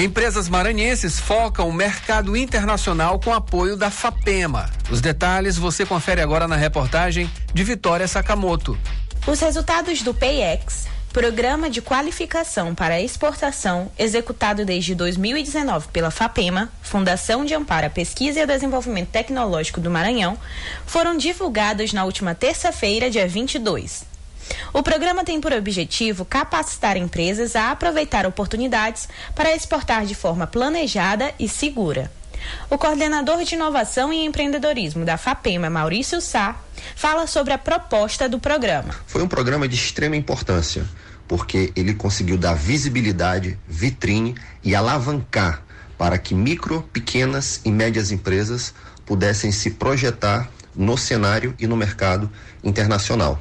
Empresas maranhenses focam o mercado internacional com apoio da FAPEMA. Os detalhes você confere agora na reportagem de Vitória Sakamoto. Os resultados do PayEx, Programa de Qualificação para Exportação, executado desde 2019 pela FAPEMA, Fundação de Amparo à Pesquisa e Desenvolvimento Tecnológico do Maranhão, foram divulgados na última terça-feira, dia 22. O programa tem por objetivo capacitar empresas a aproveitar oportunidades para exportar de forma planejada e segura. O coordenador de inovação e empreendedorismo da FAPEMA, Maurício Sá, fala sobre a proposta do programa. Foi um programa de extrema importância, porque ele conseguiu dar visibilidade, vitrine e alavancar para que micro, pequenas e médias empresas pudessem se projetar no cenário e no mercado internacional.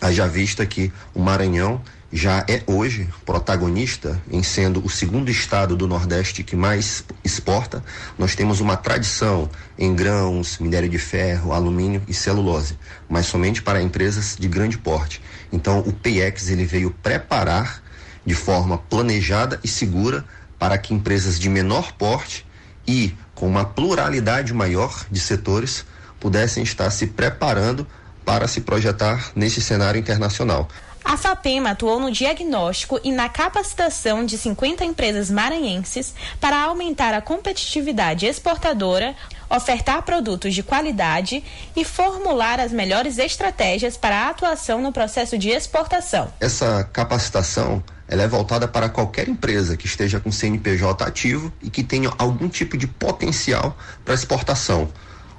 Haja vista que o Maranhão já é hoje protagonista em sendo o segundo estado do Nordeste que mais exporta. Nós temos uma tradição em grãos, minério de ferro, alumínio e celulose, mas somente para empresas de grande porte. Então, o PX ele veio preparar de forma planejada e segura para que empresas de menor porte e com uma pluralidade maior de setores pudessem estar se preparando para se projetar nesse cenário internacional. A FAPEMA atuou no diagnóstico e na capacitação de 50 empresas maranhenses para aumentar a competitividade exportadora, ofertar produtos de qualidade e formular as melhores estratégias para a atuação no processo de exportação. Essa capacitação ela é voltada para qualquer empresa que esteja com CNPJ ativo e que tenha algum tipo de potencial para exportação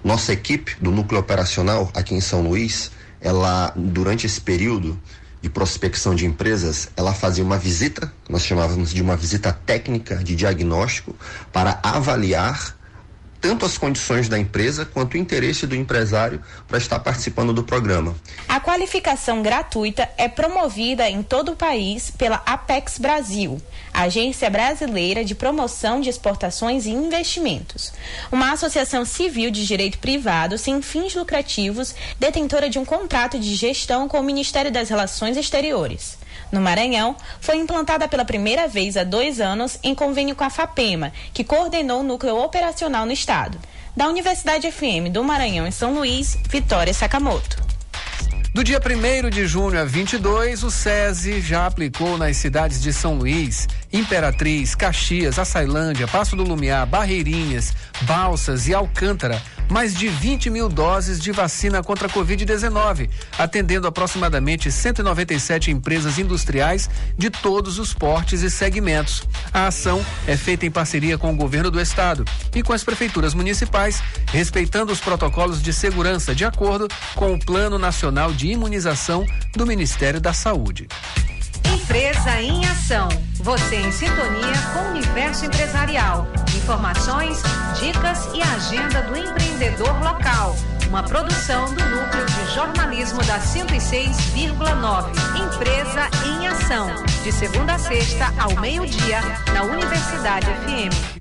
nossa equipe do núcleo operacional aqui em São Luís, ela durante esse período de prospecção de empresas, ela fazia uma visita, nós chamávamos de uma visita técnica de diagnóstico para avaliar tanto as condições da empresa quanto o interesse do empresário para estar participando do programa. A qualificação gratuita é promovida em todo o país pela Apex Brasil, Agência Brasileira de Promoção de Exportações e Investimentos, uma associação civil de direito privado sem fins lucrativos, detentora de um contrato de gestão com o Ministério das Relações Exteriores no Maranhão, foi implantada pela primeira vez há dois anos em convênio com a FAPEMA, que coordenou o núcleo operacional no estado. Da Universidade FM do Maranhão em São Luís, Vitória Sakamoto. Do dia 1 de junho a 22, o SESI já aplicou nas cidades de São Luís, Imperatriz, Caxias, Açailândia, Passo do Lumiar, Barreirinhas, Balsas e Alcântara mais de 20 mil doses de vacina contra a Covid-19, atendendo aproximadamente 197 empresas industriais de todos os portes e segmentos. A ação é feita em parceria com o governo do estado e com as prefeituras municipais, respeitando os protocolos de segurança de acordo com o Plano Nacional de Imunização do Ministério da Saúde. Empresa em Ação. Você em sintonia com o universo empresarial. Informações, dicas e agenda do empreendedor local. Uma produção do Núcleo de Jornalismo da 106,9. Empresa em Ação. De segunda a sexta, ao meio-dia, na Universidade FM.